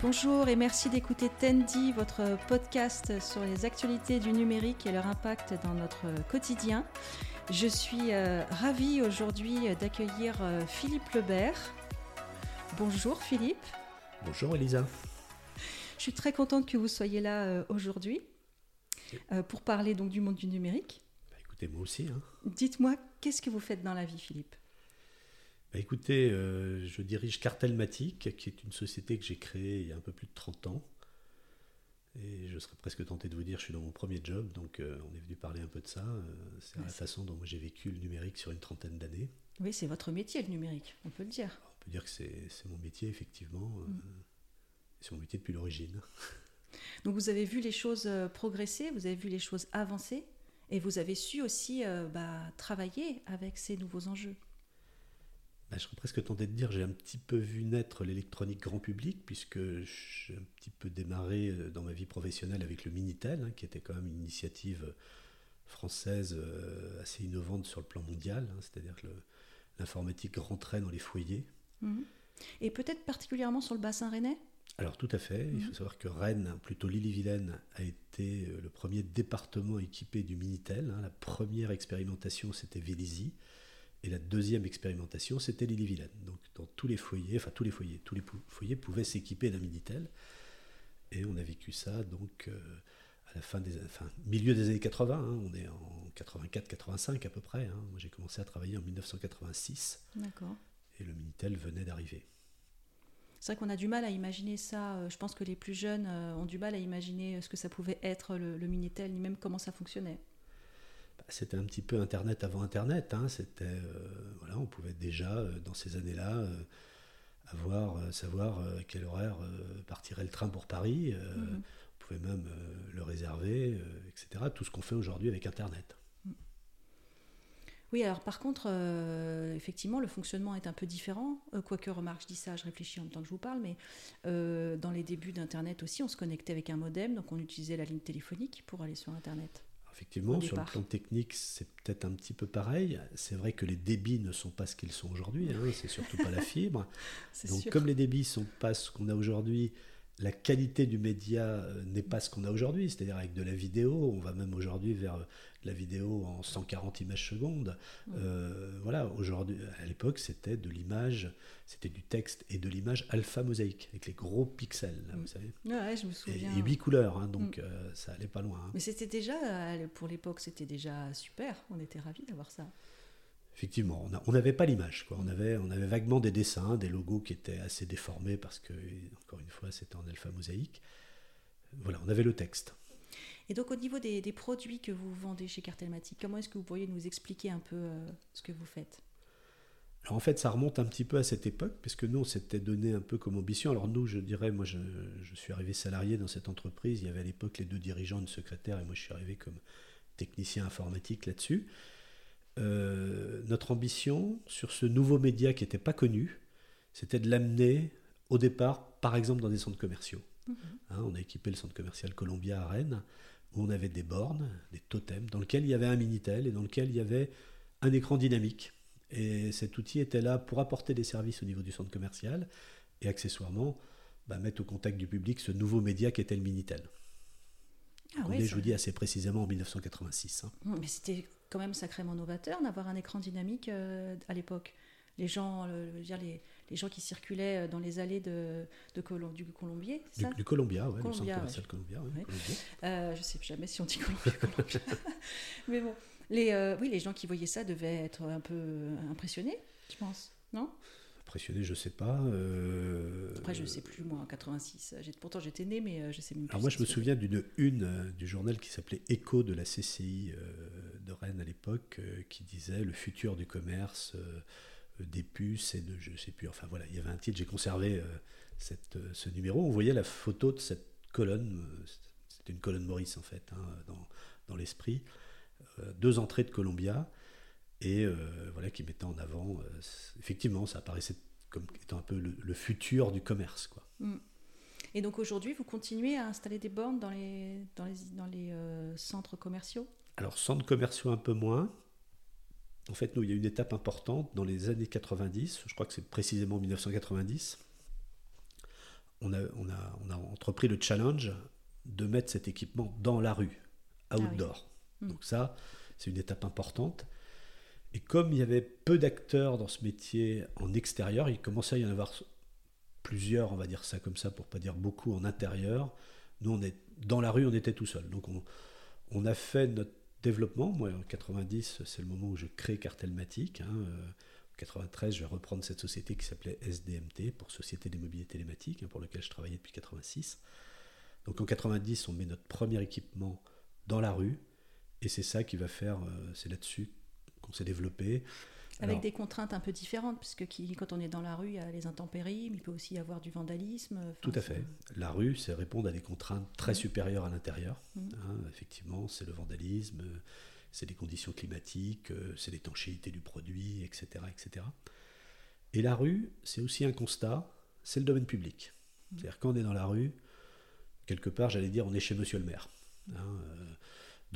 Bonjour et merci d'écouter Tendi, votre podcast sur les actualités du numérique et leur impact dans notre quotidien. Je suis euh, ravie aujourd'hui d'accueillir euh, Philippe Lebert. Bonjour Philippe. Bonjour Elisa. Je suis très contente que vous soyez là euh, aujourd'hui pour parler donc du monde du numérique. Bah, écoutez, moi aussi. Hein. Dites-moi, qu'est-ce que vous faites dans la vie Philippe? Bah, écoutez, euh, je dirige Cartelmatic, qui est une société que j'ai créée il y a un peu plus de 30 ans. Et je serais presque tenté de vous dire, je suis dans mon premier job, donc euh, on est venu parler un peu de ça. Euh, c'est la façon dont j'ai vécu le numérique sur une trentaine d'années. Oui, c'est votre métier, le numérique, on peut le dire. On peut dire que c'est mon métier, effectivement. Mm. c'est mon métier depuis l'origine. Donc vous avez vu les choses progresser, vous avez vu les choses avancer, et vous avez su aussi bah, travailler avec ces nouveaux enjeux. Bah, je serais presque tenté de dire j'ai un petit peu vu naître l'électronique grand public, puisque j'ai un petit peu démarré euh, dans ma vie professionnelle avec le Minitel, hein, qui était quand même une initiative française euh, assez innovante sur le plan mondial, hein, c'est-à-dire que l'informatique rentrait dans les foyers. Mhm. Et peut-être particulièrement sur le bassin rennais? Alors tout à fait, il faut mhm. savoir que Rennes, plutôt l'Ille-et-Vilaine, a été euh, le premier département équipé du Minitel. Hein. La première expérimentation, c'était Vélizy. Et la deuxième expérimentation, c'était l'île-et-Vilaine. Donc dans tous les foyers, enfin tous les foyers, tous les foyers pouvaient s'équiper d'un Minitel. Et on a vécu ça donc euh, à la fin des, enfin, milieu des années 80. Hein. on est en 84-85 à peu près. Hein. Moi j'ai commencé à travailler en 1986. D'accord. Et le Minitel venait d'arriver. C'est vrai qu'on a du mal à imaginer ça. Euh, je pense que les plus jeunes euh, ont du mal à imaginer ce que ça pouvait être le Minitel, ni même comment ça fonctionnait. C'était un petit peu Internet avant Internet. Hein. C'était, euh, voilà, on pouvait déjà, euh, dans ces années-là, euh, avoir, savoir à quel horaire partirait le train pour Paris. Mhm. On pouvait même le réserver, etc. Tout ce qu'on fait aujourd'hui avec Internet. Oui, alors par contre, effectivement, le fonctionnement est un peu différent. quoique, remarque, je dis ça, je réfléchis en même temps que je vous parle, mais dans les débuts d'Internet aussi, on se connectait avec un modem, donc on utilisait la ligne téléphonique pour aller sur Internet. Effectivement, sur le plan technique, c'est peut-être un petit peu pareil. C'est vrai que les débits ne sont pas ce qu'ils sont aujourd'hui. Hein, c'est surtout pas la fibre. Donc, comme les débits ne sont pas ce qu'on a aujourd'hui, la qualité du média euh, n'est pas ce qu'on a aujourd'hui, c'est-à-dire avec de la vidéo, on va même aujourd'hui vers euh, la vidéo en 140 images secondes. Euh, voilà, aujourd'hui, à l'époque, c'était de l'image, c'était du texte et de l'image alpha mosaïque, avec les gros pixels, vous savez. Ouais, je me souviens. Et, huit couleurs, hein, donc mm. ça allait pas loin. Hein. Mais c'était déjà, pour l'époque, c'était déjà super, on était ravis d'avoir ça effectivement, on n'avait pas l'image. On avait, on avait vaguement des dessins, des logos qui étaient assez déformés parce que, encore une fois, c'était en alpha mosaïque. Voilà, on avait le texte. Et donc, au niveau des, produits que vous vendez chez Cartelmatic, comment est-ce que vous pourriez nous expliquer un peu euh, ce que vous faites? Alors en fait, ça remonte un petit peu à cette époque, puisque nous, on s'était donné un peu comme ambition. Alors nous, je dirais, moi, je, je, suis arrivé salarié dans cette entreprise. Il y avait à l'époque les deux dirigeants, une secrétaire, et moi, je suis arrivé comme technicien informatique là-dessus. Euh, notre ambition sur ce nouveau média qui n'était pas connu, c'était de l'amener au départ, par exemple, dans des centres commerciaux. Mhm. Hein, on a équipé le centre commercial Columbia à Rennes, où on avait des bornes, des totems, dans lesquels il y avait un Minitel et dans lequel il y avait un écran dynamique. Et cet outil était là pour apporter des services au niveau du centre commercial et accessoirement bah, mettre au contact du public ce nouveau média qui était le Minitel. Ah on est, je vous dis, assez précisément en 1986. Hein. Mais c'était quand même sacrément novateur d'avoir un écran dynamique euh, à l'époque. Les gens, euh, dire les, les, gens qui circulaient euh, dans les allées de, de du Colombier, du, ça du le centre commercial Ouais. Euh, je sais jamais si on dit Columbia. Mais bon, les, oui, les gens qui voyaient ça devaient être un peu impressionnés, je pense, non? Impressionné, je sais pas. Euh, Après, je sais plus, moi, en 86. Pourtant, j'étais né, mais euh, je sais même plus. Alors, moi, je me souviens d'une une euh, du journal qui s'appelait Écho de la CCI de Rennes à l'époque, qui disait Le futur du commerce, des puces et de je sais plus. Enfin, voilà, il y avait un titre, j'ai conservé cette, ce numéro. On voyait la photo de cette colonne, c'était une colonne Maurice, en fait, hein, dans, dans l'esprit. deux entrées de Columbia et euh, voilà qui mettait en avant, euh, effectivement, ça apparaissait comme étant un peu le, futur du commerce. Quoi. Mm. Et donc aujourd'hui, vous continuez à installer des bornes dans les, dans les, dans les euh, centres commerciaux? Alors, centres commerciaux un peu moins. En fait, nous, il y a une étape importante dans les années 90, je crois que c'est précisément 1990. on a, on, a, on a entrepris le challenge de mettre cet équipement dans la rue, outdoor. Hmm. Donc ça, c'est une étape importante. Et comme il y avait peu d'acteurs dans ce métier en extérieur, il commençait à y en avoir plusieurs, on va dire ça comme ça, pour pas dire beaucoup en intérieur. Nous, on est dans la rue, on était tout seul. Donc on, on a fait notre développement. Moi, en 90, c'est le moment où je crée Cartelmatic. Hein. Euh, en 93, je vais reprendre cette société qui s'appelait SDMT, pour Société des mobilités télématiques, hein, pour laquelle je travaillais depuis 86. Donc en 90, on met notre premier équipement dans la rue, et c'est ça qui va faire, euh, c'est là-dessus qu'on s'est développé. Avec des contraintes un peu différentes, puisque quand on est dans la rue, il y a les intempéries, mais il peut aussi y avoir du vandalisme. Tout à fait. La rue, c'est répondre à des contraintes très supérieures à l'intérieur. Mmh. Hein, effectivement, c'est le vandalisme, c'est les conditions climatiques, euh, c'est l'étanchéité du produit, etc., etc. Et la rue, c'est aussi un constat, c'est le domaine public. Mmh. C'est-à-dire quand on est dans la rue, quelque part, j'allais dire, on est chez Monsieur le maire. Hein, euh,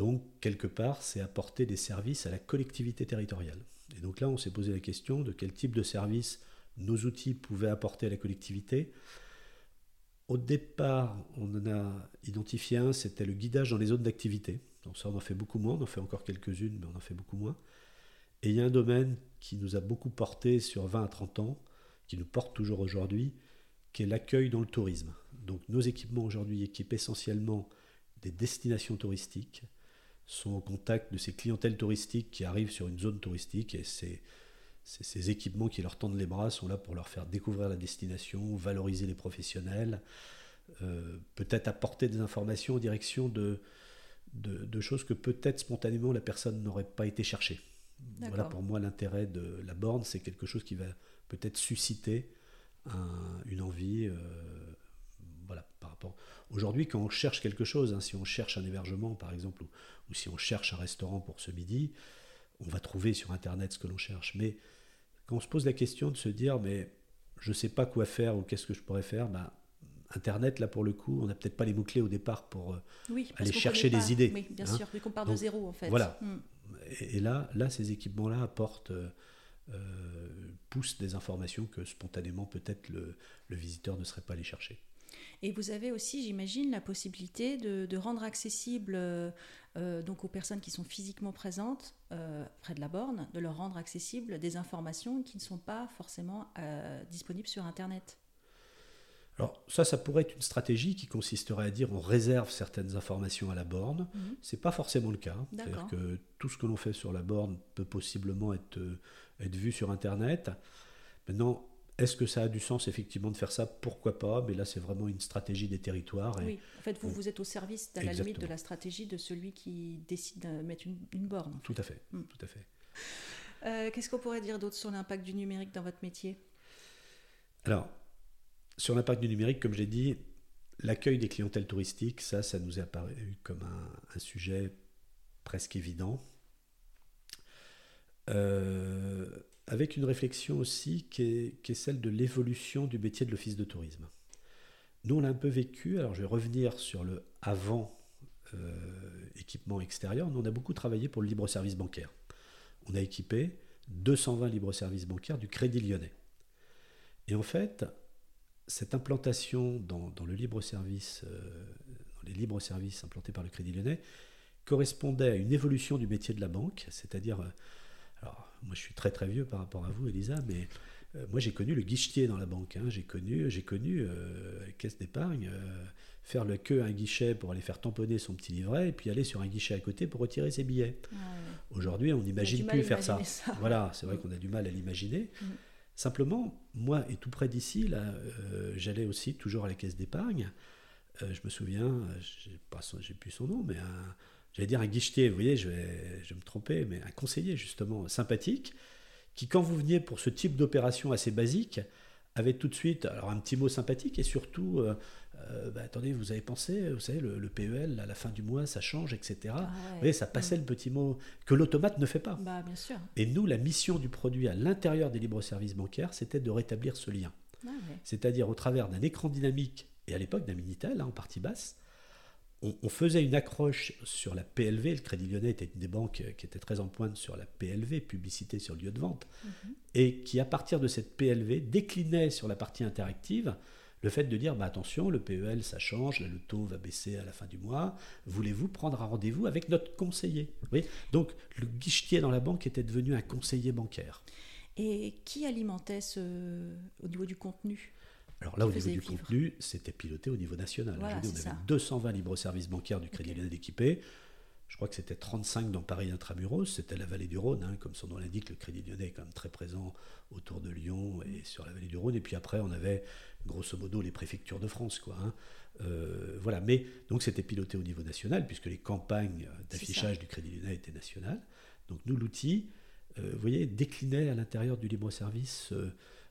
donc, quelque part, c'est apporter des services à la collectivité territoriale. Et donc là, on s'est posé la question de quel type de service nos outils pouvaient apporter à la collectivité. Au départ, on en a identifié un, c'était le guidage dans les zones d'activité. Donc ça, on en fait beaucoup moins, on en fait encore quelques-unes, mais on en fait beaucoup moins. Et il y a un domaine qui nous a beaucoup porté sur 20 à 30 ans, qui nous porte toujours aujourd'hui, qui est l'accueil dans le tourisme. Donc nos équipements aujourd'hui équipent essentiellement des destinations touristiques, sont au contact de ces clientèles touristiques qui arrivent sur une zone touristique et c'est ces équipements qui leur tendent les bras sont là pour leur faire découvrir la destination, valoriser les professionnels, euh, peut-être apporter des informations en direction de, de, choses que peut-être spontanément la personne n'aurait pas été chercher. Voilà pour moi l'intérêt de la borne, c'est quelque chose qui va peut-être susciter une envie. Euh, rapport. Aujourd'hui, quand on cherche quelque chose, hein, si on cherche un hébergement par exemple, ou si on cherche un restaurant pour ce midi, on va trouver sur Internet ce que l'on cherche. Mais quand on se pose la question de se dire, mais je ne sais pas quoi faire ou qu'est-ce que je pourrais faire, bah, Internet, là pour le coup, on n'a peut-être pas les mots-clés au départ pour euh, aller chercher des idées. Oui, bien hein. sûr, vu qu'on part de zéro en fait. Voilà. Hmm. Et, là, là, ces équipements-là apportent, euh, euh, poussent des informations que spontanément peut-être le, le visiteur ne serait pas allé chercher. Et vous avez aussi, j'imagine, la possibilité de, rendre accessible euh, euh, donc aux personnes qui sont physiquement présentes euh, près de la borne, de leur rendre accessible des informations qui ne sont pas forcément disponibles sur Internet. Alors ça, ça pourrait être une stratégie qui consisterait à dire on réserve certaines informations à la borne. Ce mhm. C'est pas forcément le cas. C'est-à-dire que tout ce que l'on fait sur la borne peut possiblement être, être vu sur Internet. Maintenant, est-ce que ça a du sens effectivement de faire ça? Pourquoi pas? Mais là, c'est vraiment une stratégie des territoires. oui, en fait, vous, vous êtes au service, à la limite, de la stratégie de celui qui décide de mettre une, borne. Tout à fait, hmm. tout à fait. Euh, qu'est-ce qu'on pourrait dire d'autre sur l'impact du numérique dans votre métier? Alors, sur l'impact du numérique, comme j'ai dit, l'accueil des clientèles touristiques, ça, ça nous est apparu comme un, un sujet presque évident. Euh, avec une réflexion aussi qui est, celle de l'évolution du métier de l'office de tourisme. Nous, on l'a un peu vécu, alors je vais revenir sur le avant euh, équipement extérieur, nous on a beaucoup travaillé pour le libre-service bancaire. On a équipé 220 libre-services bancaires du Crédit Lyonnais. Et en fait, cette implantation dans, le libre-service, euh, dans les libres-services implantés par le Crédit Lyonnais, correspondait à une évolution du métier de la banque, c'est-à-dire euh, alors, moi, je suis très très vieux par rapport à vous, Elisa, mais euh, moi, j'ai connu le guichetier dans la banque. Hein. J'ai connu, j'ai connu euh, caisse d'épargne, euh, faire le queue à un guichet pour aller faire tamponner son petit livret, et puis aller sur un guichet à côté pour retirer ses billets. Ah Aujourd'hui, on n'imagine plus faire ça. Voilà, c'est vrai mm. qu'on a du mal à l'imaginer. Mm. Simplement, moi, et tout près d'ici, là, j'allais aussi toujours à la caisse d'épargne. je me souviens, j'ai plus son nom, mais un j'allais dire un guichetier, vous voyez, je vais, je me tromper, mais un conseiller justement sympathique, qui quand vous veniez pour ce type d'opération assez basique, avait tout de suite alors un petit mot sympathique et surtout, euh, euh, bah, attendez, vous avez pensé, vous savez, le, PEL, à la fin du mois, ça change, etc. Ah vous voyez, ça passait mm. le petit mot que l'automate ne fait pas. Bah, bien sûr. Et nous, la mission du produit à l'intérieur des libres-services bancaires, c'était de rétablir ce lien. Ah C'est-à-dire au travers d'un écran dynamique, et à l'époque d'un Minitel, hein, en partie basse, on, faisait une accroche sur la PLV. Le Crédit Lyonnais était une des banques qui était très en pointe sur la PLV, publicité sur lieu de vente, mhm. et qui, à partir de cette PLV, déclinait sur la partie interactive Le fait de dire, bah, attention, le PEL, ça change, le taux va baisser à la fin du mois, voulez-vous prendre un rendez-vous avec notre conseiller? Oui Donc, le guichetier dans la banque était devenu un conseiller bancaire. Et qui alimentait ce, au niveau du contenu? Alors là, au niveau du contenu, c'était piloté au niveau national. on avait 220 libres services bancaires du Crédit Lyonnais équipés. Je crois que c'était 35 dans Paris Intramuros, c'était la vallée du Rhône, hein, comme son nom l'indique, le Crédit Lyonnais est quand même très présent autour de Lyon et sur la vallée du Rhône. Et puis après, on avait grosso modo les préfectures de France, quoi. Hein. Euh, voilà, mais donc c'était piloté au niveau national puisque les campagnes d'affichage du Crédit Lyonnais étaient nationales. Donc nous, l'outil, euh, vous voyez, déclinait à l'intérieur du libre-service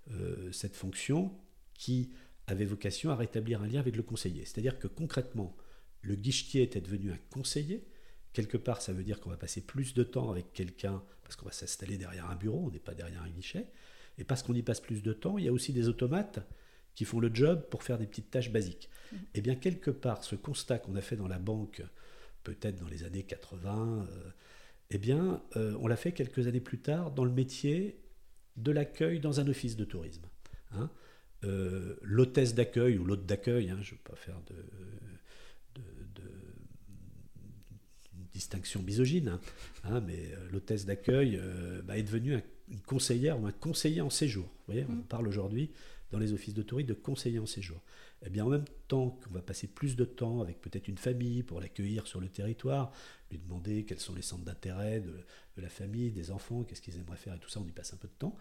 euh, cette fonction qui avait vocation à rétablir un lien avec le conseiller. C'est-à-dire que concrètement, le guichetier était devenu un conseiller. Quelque part, ça veut dire qu'on va passer plus de temps avec quelqu'un parce qu'on va s'installer derrière un bureau, on n'est pas derrière un guichet. Et parce qu'on y passe plus de temps, il y a aussi des automates qui font le job pour faire des petites tâches basiques. Et mmh. Eh bien, quelque part, ce constat qu'on a fait dans la banque, peut-être dans les années 80, euh, eh bien, euh, on l'a fait quelques années plus tard dans le métier de l'accueil dans un office de tourisme. Hein. Euh, l'hôtesse d'accueil ou l'hôte d'accueil, hein, je ne veux pas faire de, distinction misogyne, hein, hein, mais euh, l'hôtesse d'accueil euh, bah, est devenue une conseillère ou un conseiller en séjour. Vous voyez, on mm. parle aujourd'hui dans les offices de tourisme de conseiller en séjour. Eh bien, en même temps qu'on va passer plus de temps avec peut-être une famille pour l'accueillir sur le territoire, lui demander quels sont les centres d'intérêt de, de, la famille, des enfants, qu'est-ce qu'ils aimeraient faire et tout ça, on y passe un peu de temps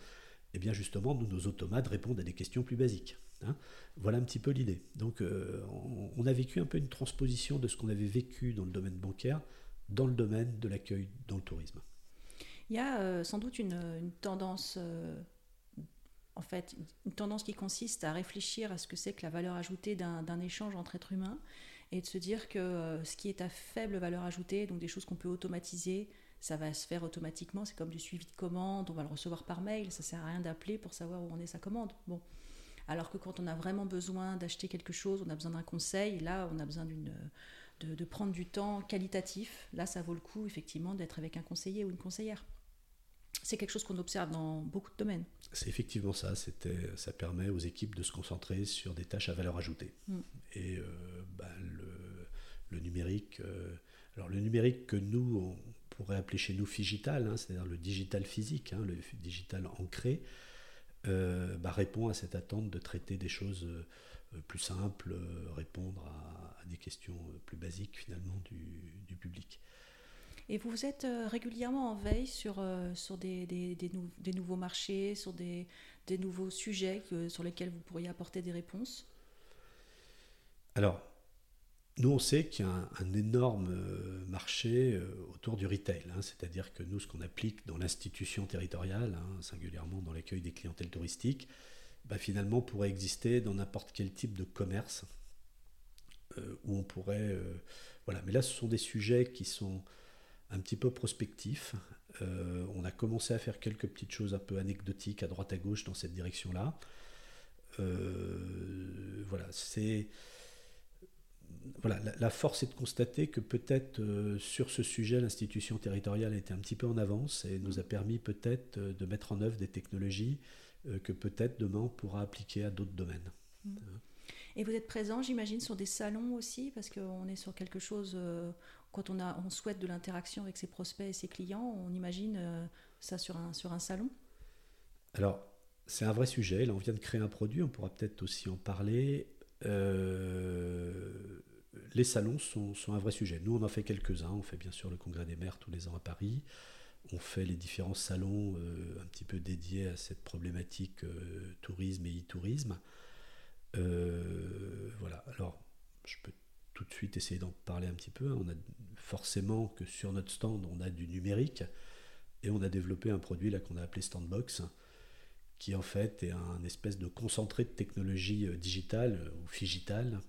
eh bien justement, nos automates répondent à des questions plus basiques. Hein. Voilà un petit peu l'idée. Donc euh, on, a vécu un peu une transposition de ce qu'on avait vécu dans le domaine bancaire dans le domaine de l'accueil dans le tourisme. Il y a euh, sans doute une, tendance, euh, en fait, une tendance qui consiste à réfléchir à ce que c'est que la valeur ajoutée d'un échange entre êtres humains et de se dire que ce qui est à faible valeur ajoutée, donc des choses qu'on peut automatiser, ça va se faire automatiquement. C'est comme du suivi de commande, on va le recevoir par mail, ça sert à rien d'appeler pour savoir où on est sa commande. Bon. Alors que quand on a vraiment besoin d'acheter quelque chose, on a besoin d'un conseil, là on a besoin d'une, de, prendre du temps qualitatif. Là ça vaut le coup effectivement d'être avec un conseiller ou une conseillère. C'est quelque chose qu'on observe dans beaucoup de domaines. C'est effectivement ça. C'était, ça permet aux équipes de se concentrer sur des tâches à valeur ajoutée. Mm. Et euh, bah, le, numérique, euh, alors le numérique que nous, on, pourrait appeler chez nous figital, hein, c'est-à-dire le digital physique, hein, le digital ancré, euh, bah, répond à cette attente de traiter des choses euh, plus simples, euh, répondre à, des questions plus basiques finalement du, public. Et vous êtes régulièrement en veille sur, sur des, des, des, nouveaux marchés, sur des, nouveaux sujets sur lesquels vous pourriez apporter des réponses? Alors, nous, on sait qu'il y a un, énorme euh, marché euh, autour du retail, hein. c'est-à-dire que nous, ce qu'on applique dans l'institution territoriale, hein, singulièrement dans l'accueil des clientèles touristiques, bah, finalement pourrait exister dans n'importe quel type de commerce euh, où on pourrait... voilà, mais là, ce sont des sujets qui sont un petit peu prospectifs. on a commencé à faire quelques petites choses un peu anecdotiques à droite à gauche dans cette direction-là. voilà, c'est voilà, la, force est de constater que peut-être euh, sur ce sujet, l'institution territoriale a été un petit peu en avance et nous a permis peut-être euh, de mettre en œuvre des technologies euh, que peut-être demain on pourra appliquer à d'autres domaines. Mmh. Et vous êtes présent, j'imagine, sur des salons aussi, parce qu'on est sur quelque chose, quand on, a, on souhaite de l'interaction avec ses prospects et ses clients, on imagine ça sur un, sur un salon? Alors, c'est un vrai sujet. Là, on vient de créer un produit, on pourra peut-être aussi en parler. Euh, les salons sont, un vrai sujet. Nous, on en fait quelques-uns. On fait bien sûr le Congrès des maires tous les ans à Paris. On fait les différents salons euh, un petit peu dédiés à cette problématique euh, tourisme et e-tourisme. Voilà. Alors, je peux tout de suite essayer d'en parler un petit peu. On a forcément que sur notre stand, on a du numérique et on a développé un produit là qu'on a appelé Standbox qui en fait est un espèce de concentré de technologie digitale ou figitale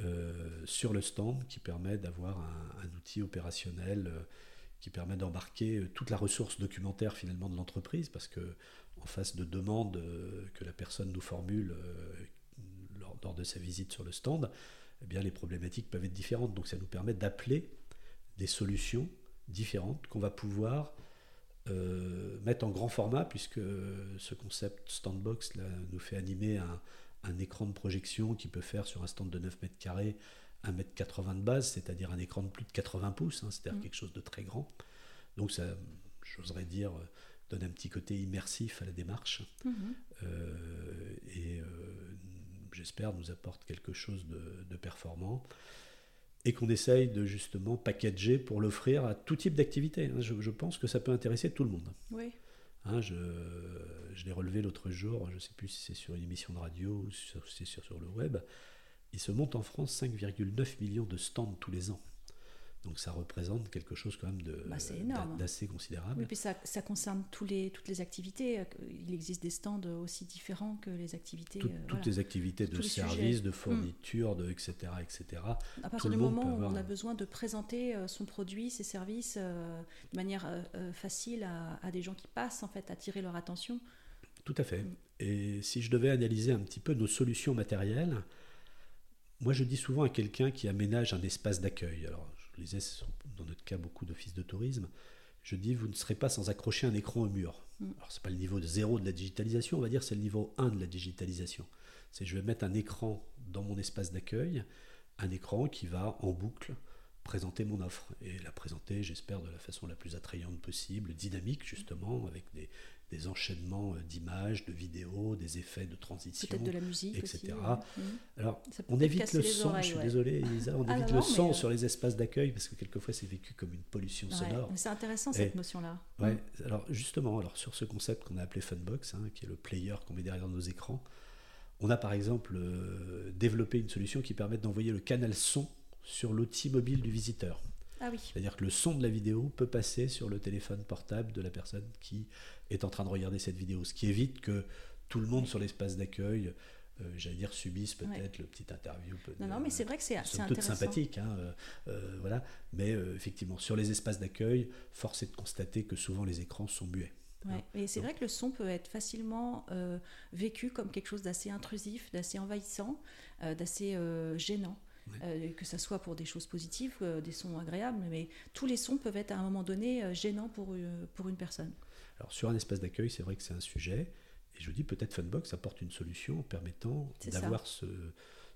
euh, sur le stand qui permet d'avoir un, outil opérationnel euh, qui permet d'embarquer euh, toute la ressource documentaire finalement de l'entreprise parce que en face de demandes que la personne nous formule lors, de sa visite sur le stand, eh bien les problématiques peuvent être différentes. Donc ça nous permet d'appeler des solutions différentes qu'on va pouvoir mettre en grand format puisque ce concept Standbox là, nous fait animer un, un écran de projection qui peut faire sur un stand de 9 mètres carrés 1 mètre 80 de base, c'est-à-dire un écran de plus de 80 pouces, hein, c'est-à-dire mm. quelque chose de très grand. Donc ça, j'oserais dire, euh, donne un petit côté immersif à la démarche. Mm-hmm. Euh, et euh, j'espère nous apporte quelque chose de, performant et qu'on essaye de justement packager pour l'offrir à tout type d'activité. Hein. Je, pense que ça peut intéresser tout le monde. Oui. Hein, je, je l'ai relevé l'autre jour, je ne sais plus si c'est sur une émission de radio ou si c'est sur, sur, le web. Il se monte en France 5,9 millions de stands tous les ans. Donc ça représente quelque chose quand même bah, d'assez considérable. Oui, puis ça, ça, concerne tous les, toutes les activités. Il existe des stands aussi différents que les activités. Euh, toutes les activités de services, de fourniture, de, etc., etc. À partir du moment où on a besoin de présenter euh, son produit, ses services euh, de manière facile à, des gens qui passent, en fait, attirer leur attention. Tout à fait. Mm. Et si je devais analyser un petit peu nos solutions matérielles, moi je dis souvent à quelqu'un qui aménage un espace d'accueil, alors je disais, dans notre cas beaucoup d'offices de tourisme, je dis, vous ne serez pas sans accrocher un écran au mur. Mm. Alors, ce n'est pas le niveau de zéro de la digitalisation, on va dire, c'est le niveau 1 de la digitalisation. C'est je vais mettre un écran dans mon espace d'accueil, un écran qui va en boucle présenter mon offre et la présenter, j'espère, de la façon la plus attrayante possible, dynamique justement, avec des, des enchaînements euh, d'images, de vidéos, des effets de transition, de la musique etc. Mmh. Alors, on évite le son, je suis désolé Elisa, on ah évite le son euh, sur les espaces d'accueil parce que quelquefois c'est vécu comme une pollution sonore. C'est intéressant cette notion-là. Ouais, mmh. alors justement, alors sur ce concept qu'on a appelé Funbox, hein, qui est le player qu'on met derrière nos écrans, on a par exemple euh, développé une solution qui permet d'envoyer le canal son sur l'outil mobile du visiteur. Ah oui. C'est-à-dire que le son de la vidéo peut passer sur le téléphone portable de la personne qui est en train de regarder cette vidéo, ce qui évite que tout le monde sur l'espace d'accueil, euh, j'allais dire, subisse peut-être le petit interview. Non, non, mais c'est vrai que c'est intéressant. sympathique, hein, euh, euh, voilà. Mais effectivement, sur les espaces d'accueil, force est de constater que souvent les écrans sont muets. Ouais, et c'est vrai que le son peut être facilement vécu comme quelque chose d'assez intrusif, d'assez envahissant, d'assez gênant. Que ce soit pour des choses positives, des sons agréables, mais tous les sons peuvent être à un moment donné gênants pour, pour une personne. Alors sur un espace d'accueil, c'est vrai que c'est un sujet. Et je dis peut-être Funbox apporte une solution permettant d'avoir ce,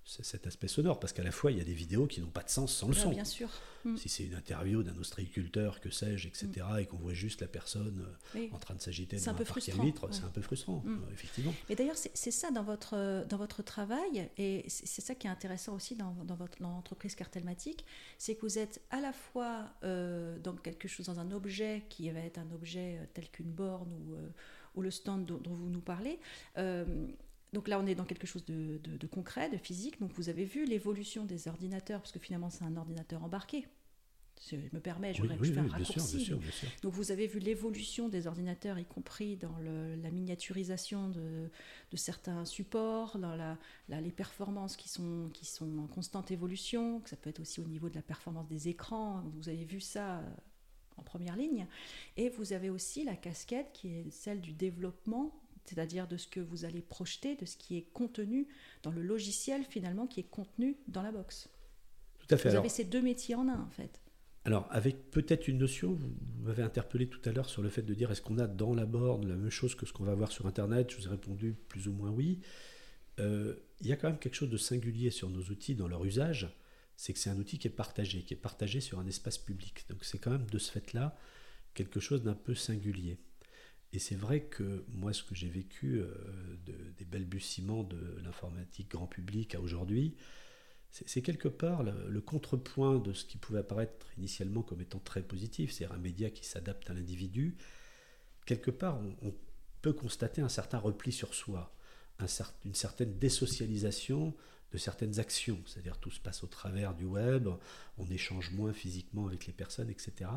cet aspect sonore, parce qu'à la fois, il y a des vidéos qui n'ont pas de sens sans le son. Bien sûr. Mm. Si c'est une interview d'un ostréiculteur, que sais-je, etc., mm. et qu'on voit juste la personne euh, en train de s'agiter dans un, parc à huîtres, c'est un peu frustrant, mm. euh, effectivement. Et d'ailleurs, c'est ça dans votre, dans votre travail, et c'est ça qui est intéressant aussi dans, dans votre entreprise cartelmatique, c'est que vous êtes à la fois euh, dans quelque chose, dans un objet qui va être un objet tel qu'une borne ou, ou le stand dont, dont, vous nous parlez, donc là, on est dans quelque chose de, concret, de physique. Donc vous avez vu l'évolution des ordinateurs, parce que finalement, c'est un ordinateur embarqué. Je me permets, je, oui, fais un raccourci. Donc vous avez vu l'évolution des ordinateurs, y compris dans la miniaturisation de, certains supports, dans la, les performances qui sont, qui sont en constante évolution, que ça peut être aussi au niveau de la performance des écrans. Vous avez vu ça euh, en première ligne. Et vous avez aussi la casquette qui est celle du développement c'est-à-dire de ce que vous allez projeter, de ce qui est contenu dans le logiciel finalement qui est contenu dans la box. Tout à fait. Vous avez ces deux métiers en un en fait. Alors, avec peut-être une notion, vous m'avez interpellé tout à l'heure sur le fait de dire est-ce qu'on a dans la borne la même chose que ce qu'on va voir sur Internet? Je vous ai répondu plus ou moins oui. Euh, il y a quand même quelque chose de singulier sur nos outils dans leur usage, c'est que c'est un outil qui est partagé, qui est partagé sur un espace public. Donc c'est quand même de ce fait-là quelque chose d'un peu singulier. Et c'est vrai que moi, ce que j'ai vécu euh, des balbutiements de l'informatique grand public à aujourd'hui, c'est quelque part le, contrepoint de ce qui pouvait apparaître initialement comme étant très positif, c'est-à-dire un média qui s'adapte à l'individu. Quelque part, on, peut constater un certain repli sur soi, une certaine désocialisation de certaines actions, c'est-à-dire tout se passe au travers du web, on échange moins physiquement avec les personnes, etc.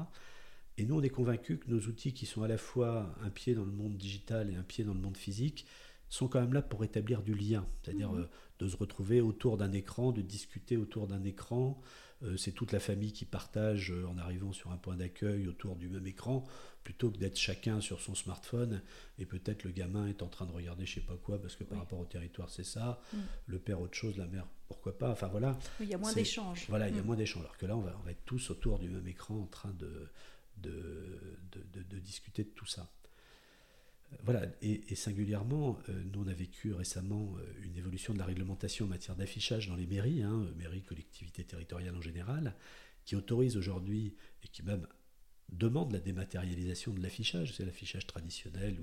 Et nous, on est convaincus que nos outils, qui sont à la fois un pied dans le monde digital et un pied dans le monde physique, sont quand même là pour établir du lien, c'est-à-dire mhm. euh, de se retrouver autour d'un écran, de discuter autour d'un écran. Euh, c'est toute la famille qui partage euh, en arrivant sur un point d'accueil autour du même écran, plutôt que d'être chacun sur son smartphone et peut-être le gamin est en train de regarder je sais pas quoi parce que par rapport au territoire c'est ça, mm. le père autre chose, la mère pourquoi pas. Enfin voilà. il y a moins d'échanges. Voilà, il y a mm. moins d'échanges. Alors que là, on va, on va être tous autour du même écran en train de de, de, discuter de tout ça. voilà, et, singulièrement, nous on a vécu récemment une évolution de la réglementation en matière d'affichage dans les mairies, hein, mairies, collectivités territoriales en général, qui autorise aujourd'hui et qui même demande la dématérialisation de l'affichage. C'est l'affichage traditionnel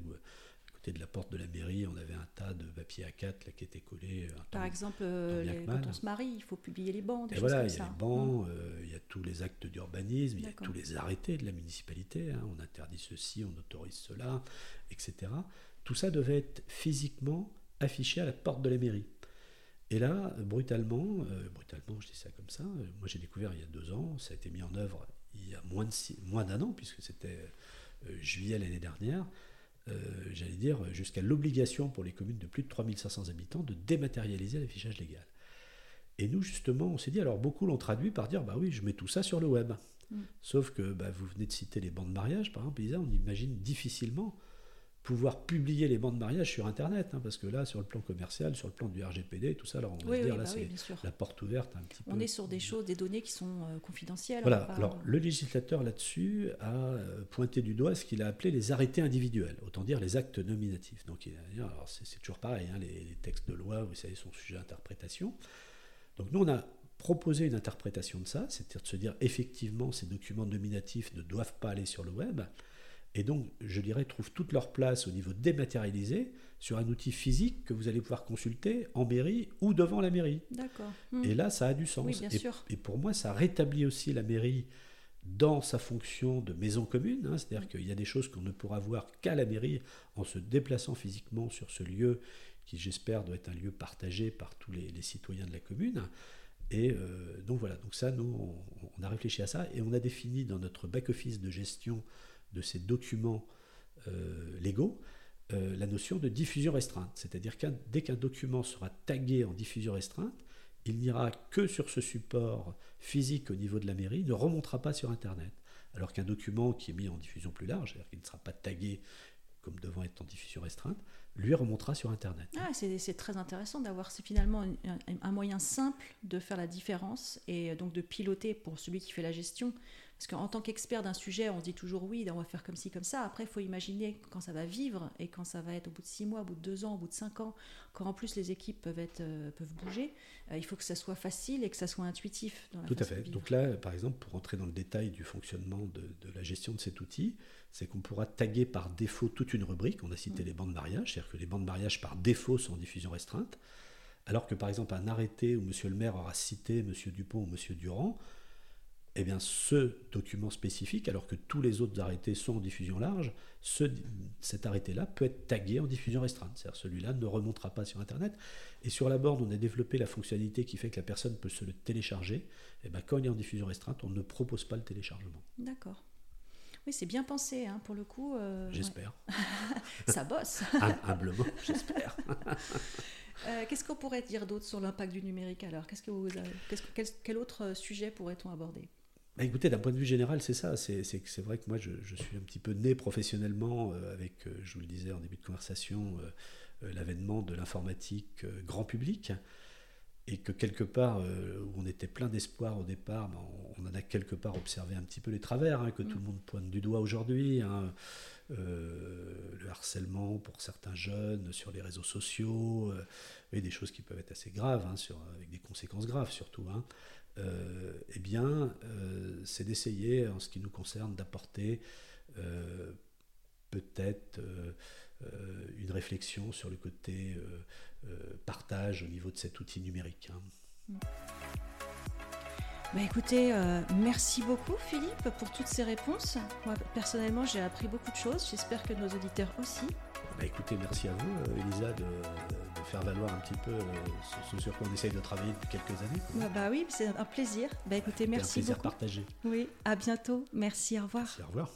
de la porte de la mairie, on avait un tas de papiers A4 là, qui étaient collés. Euh, Par exemple, euh, quand on se marie, il faut publier les bancs. et voilà, il y a les bancs, mmh. euh, il y a tous les actes d'urbanisme, il y a tous les arrêtés de la municipalité. Hein. on interdit ceci, on autorise cela, etc. Tout ça devait être physiquement affiché à la porte de la mairie. Et là, brutalement, brutalement, je dis ça comme ça, moi j'ai découvert il y a deux ans, ça a été mis en œuvre il y a moins d'un an, puisque c'était juillet l'année dernière, euh, j'allais dire, jusqu'à l'obligation pour les communes de plus de 3500 habitants de dématérialiser l'affichage légal. Et nous, justement, on s'est dit, alors beaucoup l'ont traduit par dire, bah oui, je mets tout ça sur le web. Mm. Sauf que bah, vous venez de citer les bancs de mariage, par exemple, on imagine difficilement pouvoir publier les bancs de mariage sur Internet, hein, parce que là, sur le plan commercial, sur le plan du RGPD, tout ça, alors on va dire, là, bah c'est la porte ouverte un petit peu. On est sur des choses, des données qui sont euh, confidentielles. Voilà, alors le législateur là-dessus a euh, pointé du doigt ce qu'il a appelé les arrêtés individuels, autant dire les actes nominatifs. Donc, c'est toujours pareil, hein, les, les, textes de loi, vous savez, sont sujets à interprétation. Donc nous, on a proposé une interprétation de ça, c'est-à-dire de se dire, effectivement, ces documents nominatifs ne doivent pas aller sur le web, et donc, je dirais, trouvent toute leur place au niveau dématérialisé sur un outil physique que vous allez pouvoir consulter en mairie ou devant la mairie. D'accord. Et là, ça a du sens. Oui, bien et, sûr. et, pour moi, ça rétablit aussi la mairie dans sa fonction de maison commune. Hein. C'est-à-dire qu'il y a des choses qu'on ne pourra voir qu'à la mairie en se déplaçant physiquement sur ce lieu qui, j'espère, doit être un lieu partagé par tous les, citoyens de la commune. Et euh, donc voilà, donc ça, nous, on, on, a réfléchi à ça et on a défini dans notre back-office de gestion de ces documents euh, légaux euh, la notion de diffusion restreinte. C'est-à-dire que dès qu'un document sera tagué en diffusion restreinte, il n'ira que sur ce support physique au niveau de la mairie, ne remontera pas sur Internet. Alors qu'un document qui est mis en diffusion plus large, c'est-à-dire qu'il ne sera pas tagué comme devant être en diffusion restreinte, lui remontera sur Internet. Ah, c'est très intéressant d'avoir finalement un, un, moyen simple de faire la différence et donc de piloter pour celui qui fait la gestion parce qu'en tant qu'expert d'un sujet, on se dit toujours oui, on va faire comme ci, comme ça. Après, il faut imaginer quand ça va vivre et quand ça va être au bout de six mois, au bout de deux ans, au bout de cinq ans, quand en plus les équipes peuvent, être, euh, peuvent bouger, euh, il faut que ça soit facile et que ça soit intuitif. Tout à fait. Donc là, par exemple, pour entrer dans le détail du fonctionnement de, la gestion de cet outil, c'est qu'on pourra taguer par défaut toute une rubrique. On a cité mm. les bancs de mariage, c'est-à-dire que les bancs de mariage par défaut sont en diffusion restreinte. Alors que par exemple un arrêté où Monsieur le maire aura cité Monsieur Dupont ou Monsieur Durand, eh bien, ce document spécifique, alors que tous les autres arrêtés sont en diffusion large, cet arrêté-là peut être tagué en diffusion restreinte. C'est-à-dire celui-là ne remontera pas sur Internet. Et sur la borne, on a développé la fonctionnalité qui fait que la personne peut se le télécharger. Et eh bien, quand il est en diffusion restreinte, on ne propose pas le téléchargement. D'accord. Oui, c'est bien pensé, hein, pour le coup. Euh, j'espère. Ça bosse. Humblement, j'espère. Euh, qu'est-ce qu'on pourrait dire d'autre sur l'impact du numérique alors? Qu'est-ce que vous quel, quel, autre sujet pourrait-on aborder? Bah, écoutez, d'un point de vue général, c'est ça. C'est vrai que moi, je, suis un petit peu né professionnellement euh, avec, euh, je vous le disais en début de conversation, euh, l'avènement de l'informatique grand public. Et que quelque part, où on était plein d'espoir au départ, ben, on, en a quelque part observé un petit peu les travers, hein, que tout le monde pointe du doigt aujourd'hui. Hein. le harcèlement pour certains jeunes sur les réseaux sociaux, et des choses qui peuvent être assez graves, hein, sur, avec des conséquences graves surtout. Eh bien, euh, c'est d'essayer, en ce qui nous concerne, d'apporter euh, peut-être une réflexion sur le côté partage au niveau de cet outil numérique. Hein. Bah écoutez, merci beaucoup Philippe pour toutes ces réponses. Moi personnellement j'ai appris beaucoup de choses, j'espère que nos auditeurs aussi. Bah écoutez, merci à vous Elisa de, faire valoir un petit peu euh, ce, sur quoi on essaye de travailler depuis quelques années. Bah, bah oui, c'est un plaisir. Bah écoutez, merci un plaisir beaucoup. partagé. Oui, à bientôt. Merci, au revoir. Merci, au revoir.